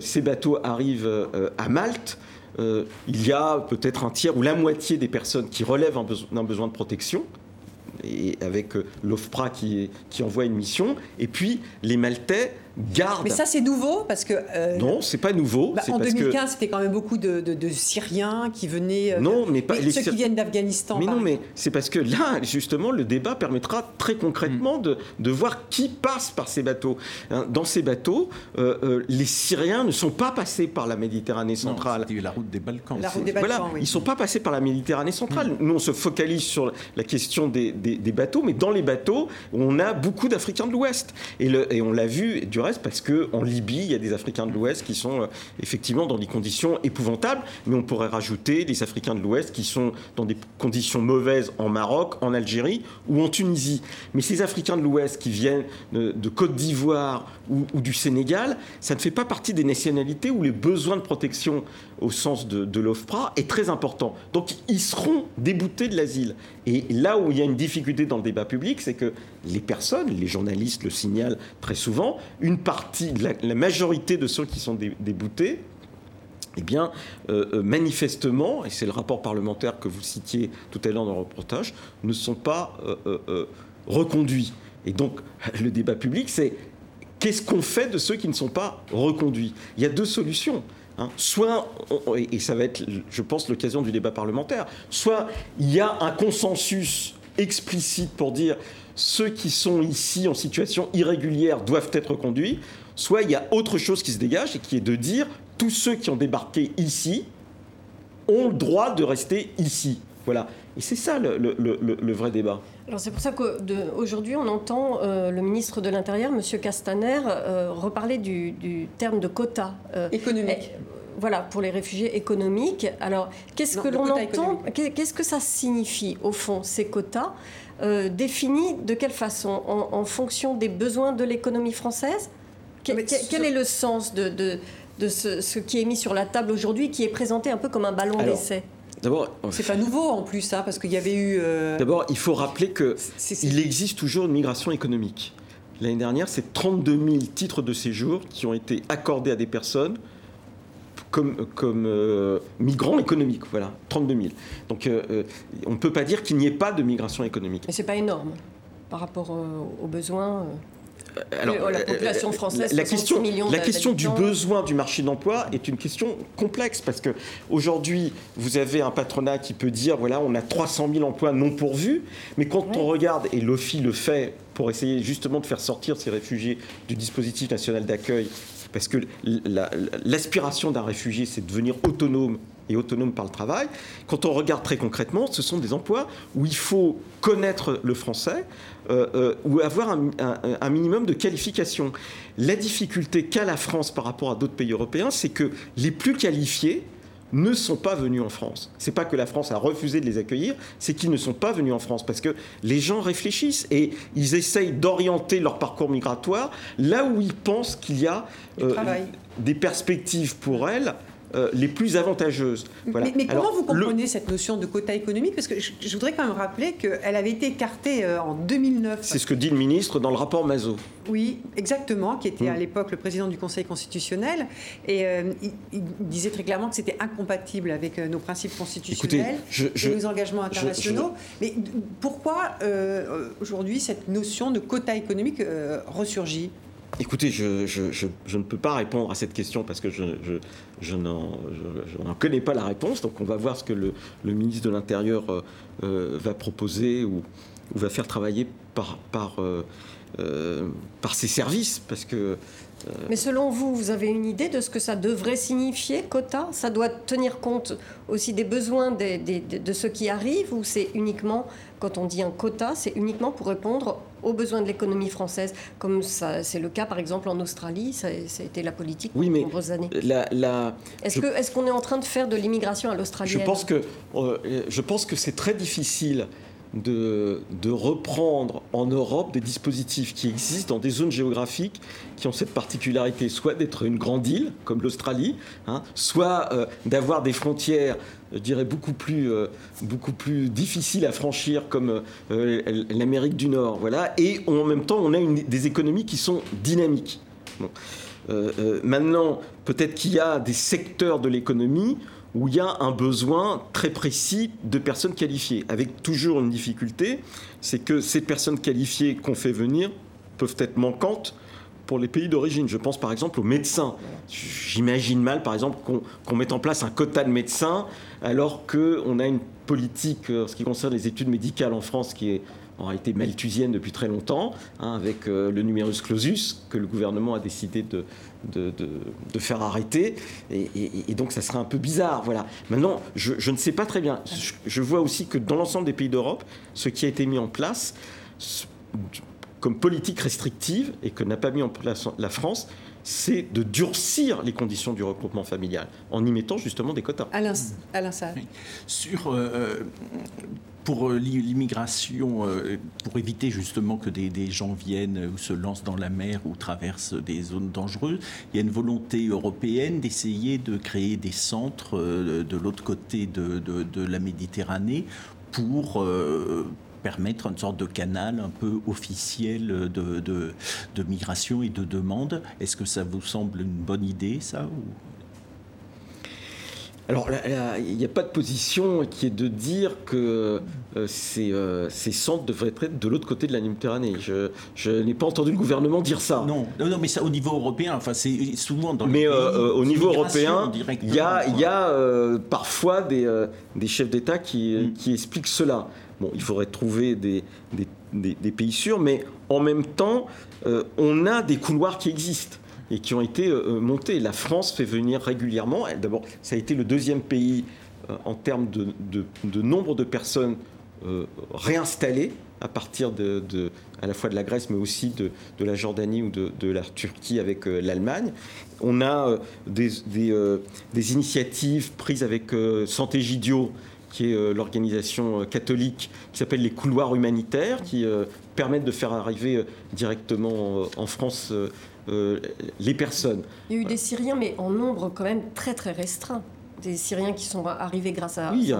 ces bateaux arrivent à Malte, il y a peut-être un tiers ou la moitié des personnes qui relèvent d'un besoin de protection, et avec euh, l'OFPRA qui, qui envoie une mission, et puis les Maltais garde. Mais ça, c'est nouveau parce que. Euh, non, c'est pas nouveau. Bah, en 2015, c'était quand même beaucoup de, Syriens qui venaient. Euh, non, mais pas. les ceux qui viennent d'Afghanistan. Mais non, mais c'est parce que là, justement, le débat permettra très concrètement de, de, voir qui passe par ces bateaux. Hein, dans ces bateaux, euh, les Syriens ne sont pas passés par la Méditerranée centrale. Non, la route des Balkans. La route des Balkans, voilà, ils ne sont pas passés par la Méditerranée centrale. Mm. Nous, on se focalise sur la question des, des, des, bateaux, mais dans les bateaux, on a beaucoup d'Africains de l'Ouest. Et, et on l'a vu, parce qu'en Libye, il y a des Africains de l'Ouest qui sont euh, effectivement dans des conditions épouvantables, mais on pourrait rajouter des Africains de l'Ouest qui sont dans des conditions mauvaises en Maroc, en Algérie ou en Tunisie. Mais ces Africains de l'Ouest qui viennent de, Côte d'Ivoire ou, du Sénégal, ça ne fait pas partie des nationalités où les besoins de protection au sens de, l'OFPRA est très important. Donc ils seront déboutés de l'asile. Et là où il y a une difficulté dans le débat public, c'est que les personnes, les journalistes le signalent très souvent, une partie, la, majorité de ceux qui sont déboutés, eh bien, euh, euh, manifestement, et c'est le rapport parlementaire que vous citiez tout à l'heure dans le reportage, ne sont pas euh, reconduits. Et donc, [LAUGHS] le débat public, c'est qu'est-ce qu'on fait de ceux qui ne sont pas reconduits? Il y a deux solutions. Hein. Soit, et ça va être, je pense, l'occasion du débat parlementaire, soit il y a un consensus explicite pour dire ceux qui sont ici en situation irrégulière doivent être conduits, soit il y a autre chose qui se dégage et qui est de dire tous ceux qui ont débarqué ici ont le droit de rester ici. Voilà. Et c'est ça le, vrai débat. Alors c'est pour ça qu'aujourd'hui on entend euh, le ministre de l'Intérieur, M. Castaner, euh, reparler du, terme de quota. Euh, Économique. voilà, pour les réfugiés économiques. Alors, qu'est-ce que l'on entend Qu'est-ce que ça signifie, au fond, ces quotas Définis de quelle façon? En, fonction des besoins de l'économie française? Quel, est le sens de, ce, qui est mis sur la table aujourd'hui, qui est présenté un peu comme un ballon d'essai? D'abord, c'est pas nouveau en plus, ça, hein, parce qu'il y avait eu. Euh, D'abord, il faut rappeler que il existe toujours une migration économique. L'année dernière, c'est 32 000 titres de séjour qui ont été accordés à des personnes comme, comme euh, migrants économiques. Voilà, 32 000. Donc, euh, on ne peut pas dire qu'il n'y ait pas de migration économique. Mais c'est pas énorme par rapport aux besoins. Euh, alors, la population euh, française, la question, la question du besoin du marché d'emploi est une question complexe parce que aujourd'hui, vous avez un patronat qui peut dire voilà, on a 300 000 emplois non pourvus, mais quand on regarde et l'OFI le fait pour essayer justement de faire sortir ces réfugiés du dispositif national d'accueil, parce que l'aspiration d'un réfugié, c'est de devenir autonome et autonome par le travail. Quand on regarde très concrètement, ce sont des emplois où il faut connaître le français euh, euh, ou avoir un, minimum de qualification. La difficulté qu'a la France par rapport à d'autres pays européens, c'est que les plus qualifiés ne sont pas venus en France. C'est pas que la France a refusé de les accueillir, c'est qu'ils ne sont pas venus en France parce que les gens réfléchissent et ils essayent d'orienter leur parcours migratoire là où ils pensent qu'il y a euh, des perspectives pour elles euh, les plus avantageuses. Mais, comment vous comprenez cette notion de quota économique? Parce que je, voudrais quand même rappeler qu'elle avait été écartée euh, en 2009. C'est ce que dit le ministre dans le rapport Mazot. Oui, exactement, qui était à hmm. l'époque le président du Conseil constitutionnel. Et euh, il, disait très clairement que c'était incompatible avec nos principes constitutionnels et nos engagements internationaux. Mais pourquoi aujourd'hui cette notion de quota économique ressurgit? Écoutez, je, ne peux pas répondre à cette question parce que je, n'en connais pas la réponse. Donc on va voir ce que le, ministre de l'Intérieur euh, euh, va proposer ou, va faire travailler par, euh, ses services. Parce que, Mais selon vous, vous avez une idée de ce que ça devrait signifier, quota? Ça doit tenir compte aussi des besoins de ceux qui arrivent ou c'est uniquement, quand on dit un quota, c'est uniquement pour répondre aux besoins de l'économie française, comme c'est le cas par exemple en Australie, ça, a été la politique oui, de nombreuses années. Est-ce qu'on est en train de faire de l'immigration à l'australienne? Je pense que euh, Je pense que c'est très difficile de, reprendre en Europe des dispositifs qui existent dans des zones géographiques qui ont cette particularité, soit d'être une grande île, comme l'Australie, hein, soit euh, d'avoir des frontières, je dirais, beaucoup plus, euh, beaucoup plus difficiles à franchir, comme euh, l'Amérique du Nord. Voilà, et en même temps, on a des économies qui sont dynamiques. maintenant, peut-être qu'il y a des secteurs de l'économie où il y a un besoin très précis de personnes qualifiées, avec toujours une difficulté, c'est que ces personnes qualifiées qu'on fait venir peuvent être manquantes pour les pays d'origine. Je pense par exemple aux médecins. J'imagine mal, par exemple, qu'on mette en place un quota de médecins alors qu'on a une politique, euh, en ce qui concerne les études médicales en France, qui est en réalité malthusienne depuis très longtemps, hein, avec euh, le numerus clausus que le gouvernement a décidé de, de, faire arrêter. Et, donc ça serait un peu bizarre. Voilà. Maintenant, je, ne sais pas très bien. Je, vois aussi que dans l'ensemble des pays d'Europe, ce qui a été mis en place comme politique restrictive et que n'a pas mis en place la France, c'est de durcir les conditions du regroupement familial en y mettant justement des quotas. Alain, Alain Sur, euh, euh, pour euh, l'immigration, pour éviter justement que des, gens viennent ou se lancent dans la mer ou traversent des zones dangereuses, il y a une volonté européenne d'essayer de créer des centres de l'autre côté de, de, la Méditerranée pour permettre une sorte de canal un peu officiel de, de, migration et de demande. Est-ce que ça vous semble une bonne idée, ça ou... Alors, il n'y a pas de position qui est de dire que euh, ces, euh, ces, centres devraient être de l'autre côté de la Méditerranée. Je, je n'ai pas entendu le gouvernement dire ça. Non, non, mais ça au niveau européen, enfin, c'est souvent dans Mais euh, au niveau européen, il y a, y a parfois des, des chefs d'État qui, mm. qui, expliquent cela. Bon, il faudrait trouver des, des, pays sûrs, mais en même temps, euh, on a des couloirs qui existent et qui ont été euh, montés. La France fait venir régulièrement. D'abord, ça a été le deuxième pays euh, en termes de, de, nombre de personnes réinstallées à partir de, à la fois de la Grèce, mais aussi de, la Jordanie ou de, la Turquie avec l'Allemagne. On a des, des, initiatives prises avec Santé Gidio qui est euh, l'organisation euh, catholique qui s'appelle les couloirs humanitaires, qui euh, permettent de faire arriver directement en France les personnes. Il y a eu des Syriens, mais en nombre quand même très très restreint des Syriens qui sont arrivés grâce à oui,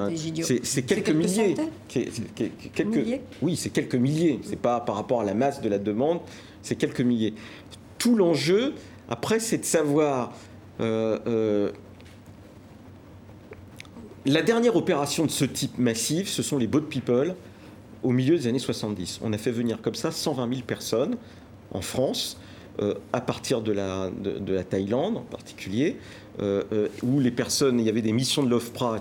C'est quelques, milliers. quelques, Oui, c'est quelques milliers. C'est pas par rapport à la masse de la demande, c'est quelques milliers. Tout l'enjeu, après, c'est de savoir la dernière opération de ce type massif, ce sont les Boat People au milieu des années 70. On a fait venir comme ça 120 000 personnes en France, euh, à partir de la, de, la, Thaïlande en particulier, euh, euh, où les personnes, il y avait des missions de l'OFPRA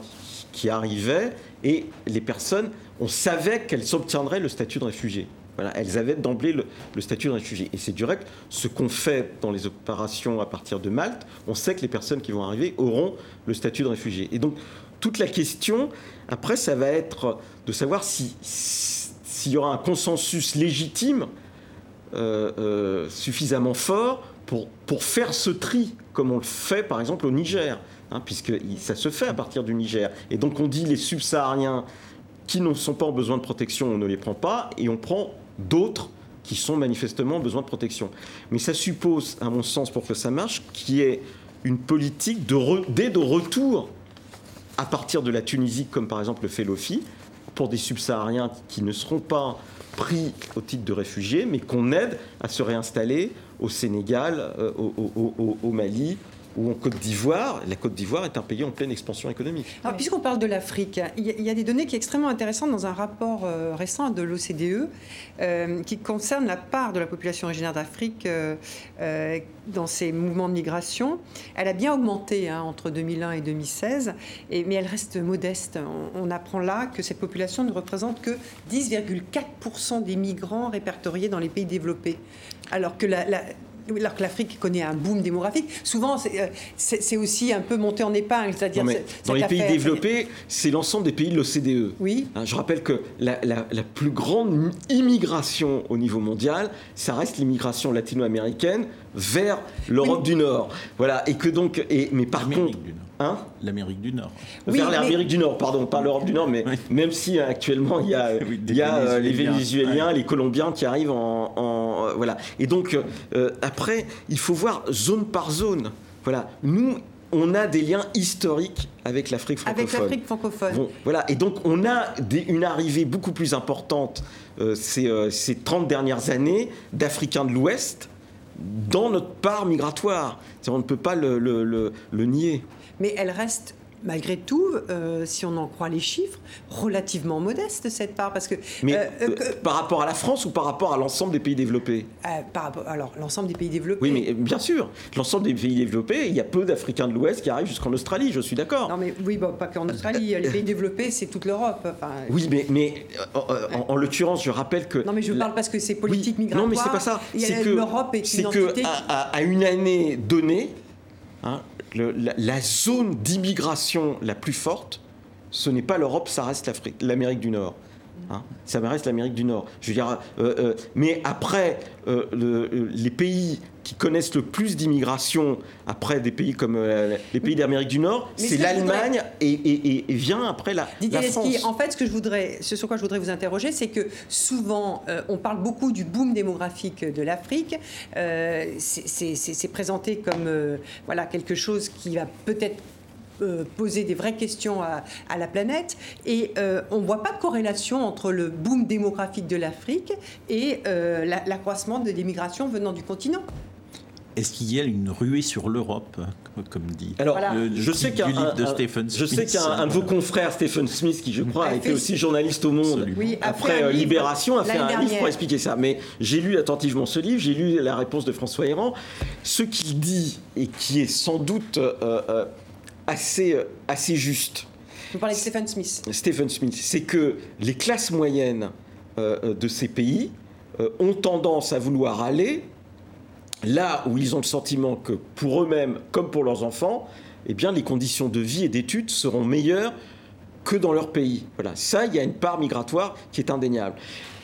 qui, arrivaient, et les personnes, on savait qu'elles obtiendraient le statut de réfugié. Elles avaient d'emblée le, le, statut de réfugié. Et c'est direct, ce qu'on fait dans les opérations à partir de Malte, on sait que les personnes qui vont arriver auront le statut de réfugié. Et donc, toute la question, après, ça va être de savoir s'il y aura un consensus légitime euh, euh, suffisamment fort pour, faire ce tri, comme on le fait par exemple au Niger, hein, puisque ça se fait à partir du Niger. Et donc on dit les subsahariens qui ne sont pas en besoin de protection, on ne les prend pas, et on prend d'autres qui sont manifestement en besoin de protection. Mais ça suppose, à mon sens, pour que ça marche, qu'il y ait une politique d'aide de retour à partir de la Tunisie, comme par exemple le fait pour des subsahariens qui ne seront pas pris au titre de réfugiés, mais qu'on aide à se réinstaller au Sénégal, euh, au, Mali, ou en Côte d'Ivoire. La Côte d'Ivoire est un pays en pleine expansion économique. Alors, puisqu'on parle de l'Afrique, il, y, a des données qui sont extrêmement intéressantes dans un rapport euh, récent de l'OCDE euh, qui concerne la part de la population originaire d'Afrique euh, dans ces mouvements de migration. Elle a bien augmenté hein, entre 2001 et 2016, et, mais elle reste modeste. On, apprend là que cette population ne représente que 10,4% des migrants répertoriés dans les pays développés. Alors que la alors que l'Afrique connaît un boom démographique, souvent c'est aussi un peu monté en épingle. C'est-à-dire dans les pays développés, c'est l'ensemble des pays de l'OCDE. Oui. Hein, je rappelle que la, plus grande immigration au niveau mondial, ça reste l'immigration latino-américaine vers l'Europe du Nord. Voilà. Et que donc, et, mais par contre. Hein L'Amérique du Nord. Vers l'Amérique du Nord, pardon, pas l'Europe du Nord, mais même si euh, actuellement il y a, [LAUGHS] il y a euh, les Vénézuéliens, les Colombiens qui arrivent en. Euh, voilà. Et donc, après, il faut voir zone par zone. Voilà. Nous, on a des liens historiques avec l'Afrique francophone. Avec l'Afrique francophone. voilà, et donc on a une arrivée beaucoup plus importante ces, ces 30 dernières années d'Africains de l'Ouest dans notre part migratoire. On ne peut pas le nier mais elle reste malgré tout, euh, si on en croit les chiffres, relativement modeste cette part. Parce que, Mais euh, euh, par rapport à la France ou par rapport à l'ensemble des pays développés? Par Alors, l'ensemble des pays développés. Oui, mais bien sûr, l'ensemble des pays développés, il y a peu d'Africains de l'Ouest qui arrivent jusqu'en Australie, je suis d'accord. Non, mais oui, pas qu'en Australie, les pays développés, c'est toute l'Europe. oui, mais, mais en, l'occurrence, je rappelle que. Non, mais je parle parce que c'est politique migratoire. Non, mais c'est pas ça. C'est que l'Europe est, une entité. Que à, une année donnée, hein, la, zone d'immigration la plus forte, ce n'est pas l'Europe, ça reste l'Amérique du Nord. Hein. ça reste l'Amérique du Nord. Je veux dire, euh, euh, mais après, euh, les pays qui connaissent le plus d'immigration, après des pays comme les pays d'Amérique du Nord, c'est l'Allemagne et, vient après la, Didier la France. en fait, ce, que je voudrais, ce sur quoi je voudrais vous interroger, c'est que souvent, on parle beaucoup du boom démographique de l'Afrique. c'est présenté comme voilà, quelque chose qui va peut-être poser des vraies questions à, la planète. Et euh, on ne voit pas de corrélation entre le boom démographique de l'Afrique et euh, l'accroissement de l'immigration venant du continent. Est-ce qu'il y a une ruée sur l'Europe, comme dit Alors, je, sais qu'il y a un, je sais qu'il y a un, de vos confrères, Stephen Smith, qui je crois a été aussi journaliste au Monde après Libération, a fait un livre pour expliquer ça. Mais j'ai lu attentivement ce livre, j'ai lu la réponse de François Héran. Ce qu'il dit, et qui est sans doute euh, assez juste. Vous parlez de Stephen Smith. Stephen Smith, c'est que les classes moyennes euh, euh, de ces pays ont tendance à vouloir aller là où ils ont le sentiment que pour eux-mêmes, comme pour leurs enfants, eh bien, les conditions de vie et d'études seront meilleures que dans leur pays. Voilà, ça, il y a une part migratoire qui est indéniable.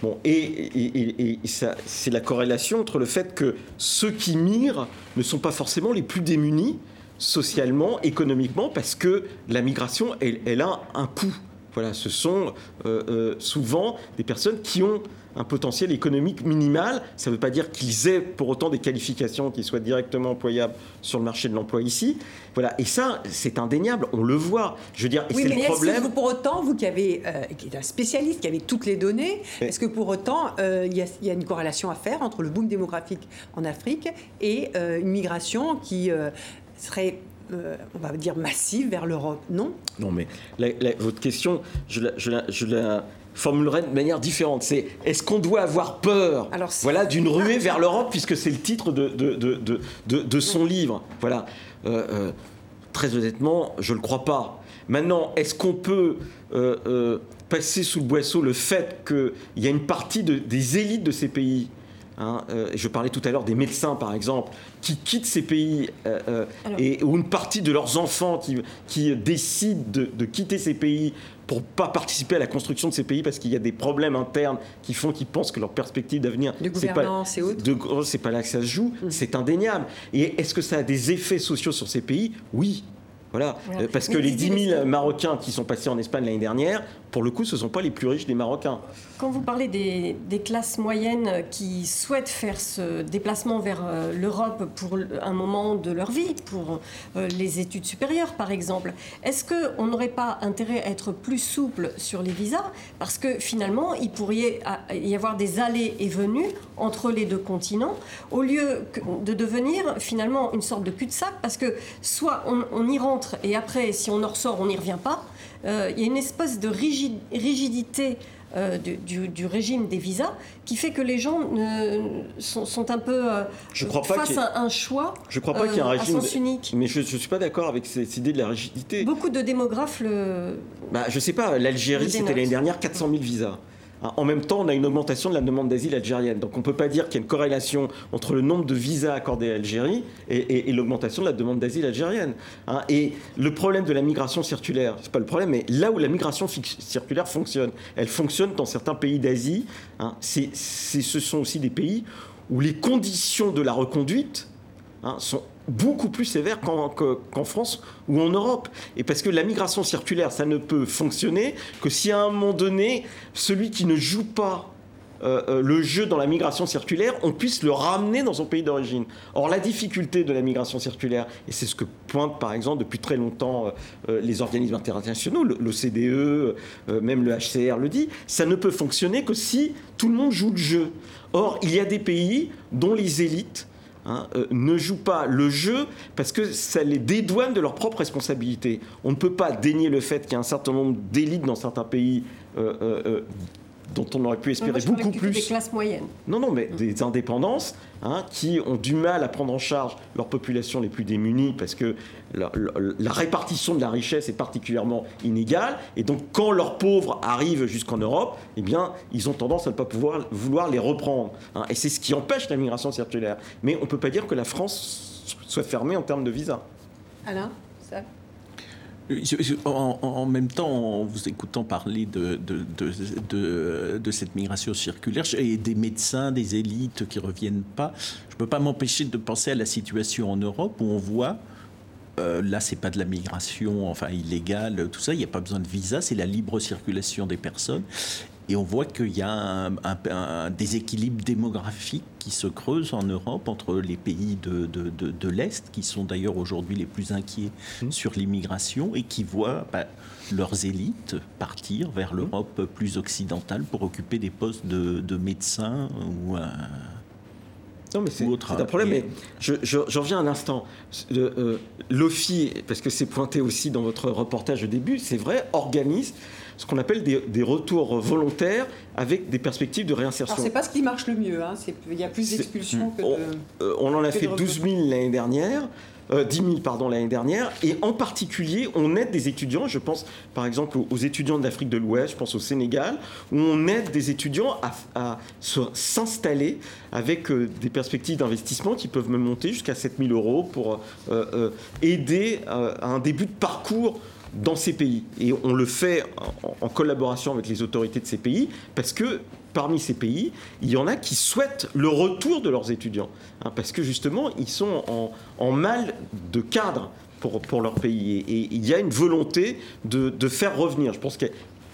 Bon, et, et, et c'est la corrélation entre le fait que ceux qui migrent ne sont pas forcément les plus démunis, socialement, économiquement, parce que la migration, elle, a un coût. Voilà, ce sont euh, euh, souvent des personnes qui ont un potentiel économique minimal. Ça ne veut pas dire qu'ils aient pour autant des qualifications qui soient directement employables sur le marché de l'emploi ici. Voilà, et ça, c'est indéniable, on le voit. Je veux dire, oui, c'est le problème. pour autant, vous qui, avez, euh, qui êtes un spécialiste, qui avez toutes les données, est-ce que pour autant, il y, y, a une corrélation à faire entre le boom démographique en Afrique et une migration qui serait euh, on va dire massive vers l'Europe, non? Non, mais votre question, je la, formulerai de manière différente. C'est est-ce qu'on doit avoir peur voilà, d'une [LAUGHS] ruée vers l'Europe, puisque c'est le titre de, de, son livre? Voilà. Euh, euh, très honnêtement, je ne le crois pas. Maintenant, est-ce qu'on peut passer sous le boisseau le fait qu'il y a une partie des élites de ces pays Hein, euh, je parlais tout à l'heure des médecins, par exemple, qui quittent ces pays euh, euh, et ou une partie de leurs enfants qui, décident de, quitter ces pays pour pas participer à la construction de ces pays parce qu'il y a des problèmes internes qui font qu'ils pensent que leur perspective d'avenir c'est pas c'est pas là que ça se joue, mm. c'est indéniable. Et est-ce que ça a des effets sociaux sur ces pays? Oui, voilà. Parce que les 10 000 Marocains qui sont passés en Espagne l'année dernière, pour le coup, ce ne sont pas les plus riches des Marocains. Quand vous parlez des, classes moyennes qui souhaitent faire ce déplacement vers euh, l'Europe pour un moment de leur vie, pour euh, les études supérieures par exemple, est-ce qu'on n'aurait pas intérêt à être plus souple sur les visas? Parce que finalement, il pourrait y avoir des allées et venues entre les deux continents, au lieu de devenir finalement une sorte de cul-de-sac, parce que soit on, on y rentre et après, si on en ressort, on n'y revient pas. Euh, il y a une espèce de rigidité euh, du, régime des visas qui fait que les gens sont, un peu euh, je crois pas face à un choix je crois pas qu'il y ait un régime unique. mais je ne suis pas d'accord avec cette idée de la rigidité. Beaucoup de démographes le bah, je sais pas l'Algérie c'était l'année dernière 400 000 visas en même temps, on a une augmentation de la demande d'asile algérienne. Donc on ne peut pas dire qu'il y a une corrélation entre le nombre de visas accordés à l'Algérie et, l'augmentation de la demande d'asile algérienne. Hein. Et le problème de la migration circulaire, c'est pas le problème, mais là où la migration circulaire fonctionne, elle fonctionne dans certains pays d'Asie. Hein, ce sont aussi des pays où les conditions de la reconduite sont beaucoup plus sévères qu'en France ou en Europe. Et parce que la migration circulaire, ça ne peut fonctionner que si à un moment donné, celui qui ne joue pas euh, euh, le jeu dans la migration circulaire, on puisse le ramener dans son pays d'origine. Or, la difficulté de la migration circulaire, et c'est ce que pointent par exemple depuis très longtemps euh, les organismes internationaux, l'OCDE, même le HCR le dit, ça ne peut fonctionner que si tout le monde joue le jeu. Or, il y a des pays dont les élites Hein, euh, ne jouent pas le jeu parce que ça les dédouane de leur propre responsabilité. On ne peut pas dénier le fait qu'il y a un certain nombre d'élites dans certains pays euh, euh, dont on aurait pu espérer beaucoup plus. Des classes moyennes. Non, non, mais des indépendances hein, qui ont du mal à prendre en charge leurs populations les plus démunies parce que la, répartition de la richesse est particulièrement inégale. Et donc, quand leurs pauvres arrivent jusqu'en Europe, eh bien, ils ont tendance à ne pas pouvoir vouloir les reprendre. Hein. et c'est ce qui empêche la migration circulaire. Mais on ne peut pas dire que la France soit fermée en termes de visa. Alain ça en, même temps, en vous écoutant parler de, de, cette migration circulaire et des médecins, des élites qui reviennent pas, je ne peux pas m'empêcher de penser à la situation en Europe où on voit euh, là, c'est pas de la migration, enfin illégale, tout ça. Il n'y a pas besoin de visa, c'est la libre circulation des personnes. Et on voit qu'il y a un, déséquilibre démographique qui se creuse en Europe entre les pays de, de, l'Est, qui sont d'ailleurs aujourd'hui les plus inquiets mmh. sur l'immigration, et qui voient bah, leurs élites partir vers mmh. l'Europe plus occidentale pour occuper des postes de, médecins ou... Euh, non, mais c'est un problème. Mais je, reviens un instant. Euh, L'OFI, parce que c'est pointé aussi dans votre reportage au début, c'est vrai, organise ce qu'on appelle des, retours volontaires avec des perspectives de réinsertion. Alors, c'est pas ce qui marche le mieux. Hein. Il y a plus d'expulsions que de. Euh, on, en a fait 12 000 l'année dernière. 10 euh, 000 pardon l'année dernière. Et en particulier on aide des étudiants. Je pense par exemple aux, étudiants d'Afrique de l'Ouest. Je pense au Sénégal où on aide des étudiants à, s'installer avec euh, des perspectives d'investissement qui peuvent me monter jusqu'à 7 000 euros pour aider à un début de parcours dans ces pays. Et on le fait en, collaboration avec les autorités de ces pays parce que parmi ces pays, il y en a qui souhaitent le retour de leurs étudiants. Hein, parce que justement, ils sont en, mal de cadre pour, leur pays. Et, il y a une volonté de, faire revenir. Je pense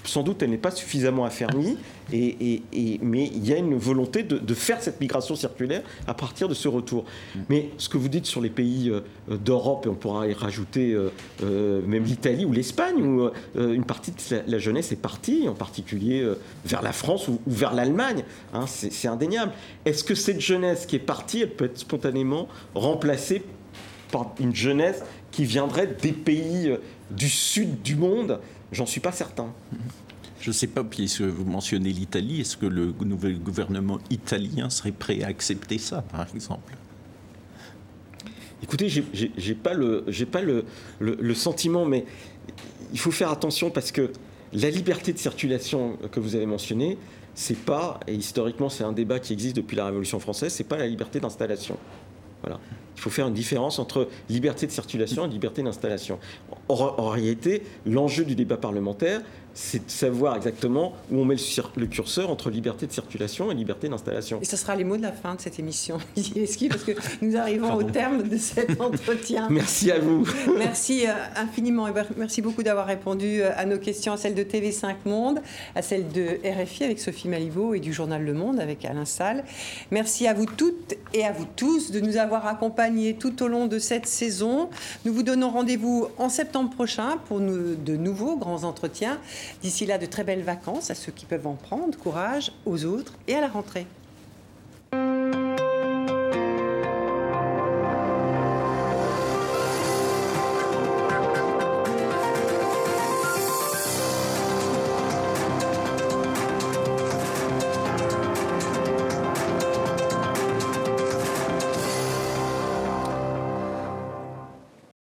sans doute elle n'est pas suffisamment affermie, et, mais il y a une volonté de, faire cette migration circulaire à partir de ce retour. Mais ce que vous dites sur les pays euh, d'Europe, et on pourra y rajouter euh, euh, même l'Italie ou l'Espagne, où une partie de la, jeunesse est partie, en particulier vers la France ou, vers l'Allemagne, hein, c'est indéniable. Est-ce que cette jeunesse qui est partie, elle peut être spontanément remplacée par une jeunesse qui viendrait des pays du sud du monde J'en suis pas certain. Je ne sais pas, puisque vous mentionnez l'Italie, est-ce que le nouvel gouvernement italien serait prêt à accepter ça, par exemple? Écoutez, j'ai pas, le, pas le, le, sentiment, mais il faut faire attention parce que la liberté de circulation que vous avez mentionnée, c'est pas, et historiquement c'est un débat qui existe depuis la Révolution française, c'est pas la liberté d'installation. Voilà. Il faut faire une différence entre liberté de circulation et liberté d'installation. En, réalité, l'enjeu du débat parlementaire, c'est de savoir exactement où on met le, curseur entre liberté de circulation et liberté d'installation. Et ce sera les mots de la fin de cette émission, [LAUGHS] parce que nous arrivons au terme de cet [LAUGHS] entretien. merci à vous. [LAUGHS] Merci euh, infiniment et merci beaucoup d'avoir répondu euh, à nos questions, à celles de TV5 Monde, à celles de RFI avec Sophie Maliveau et du journal Le Monde avec Alain Salle. Merci à vous toutes et à vous tous de nous avoir accompagnés tout au long de cette saison. Nous vous donnons rendez-vous en septembre prochain pour de nouveaux grands entretiens. D'ici là, de très belles vacances à ceux qui peuvent en prendre, courage aux autres et à la rentrée.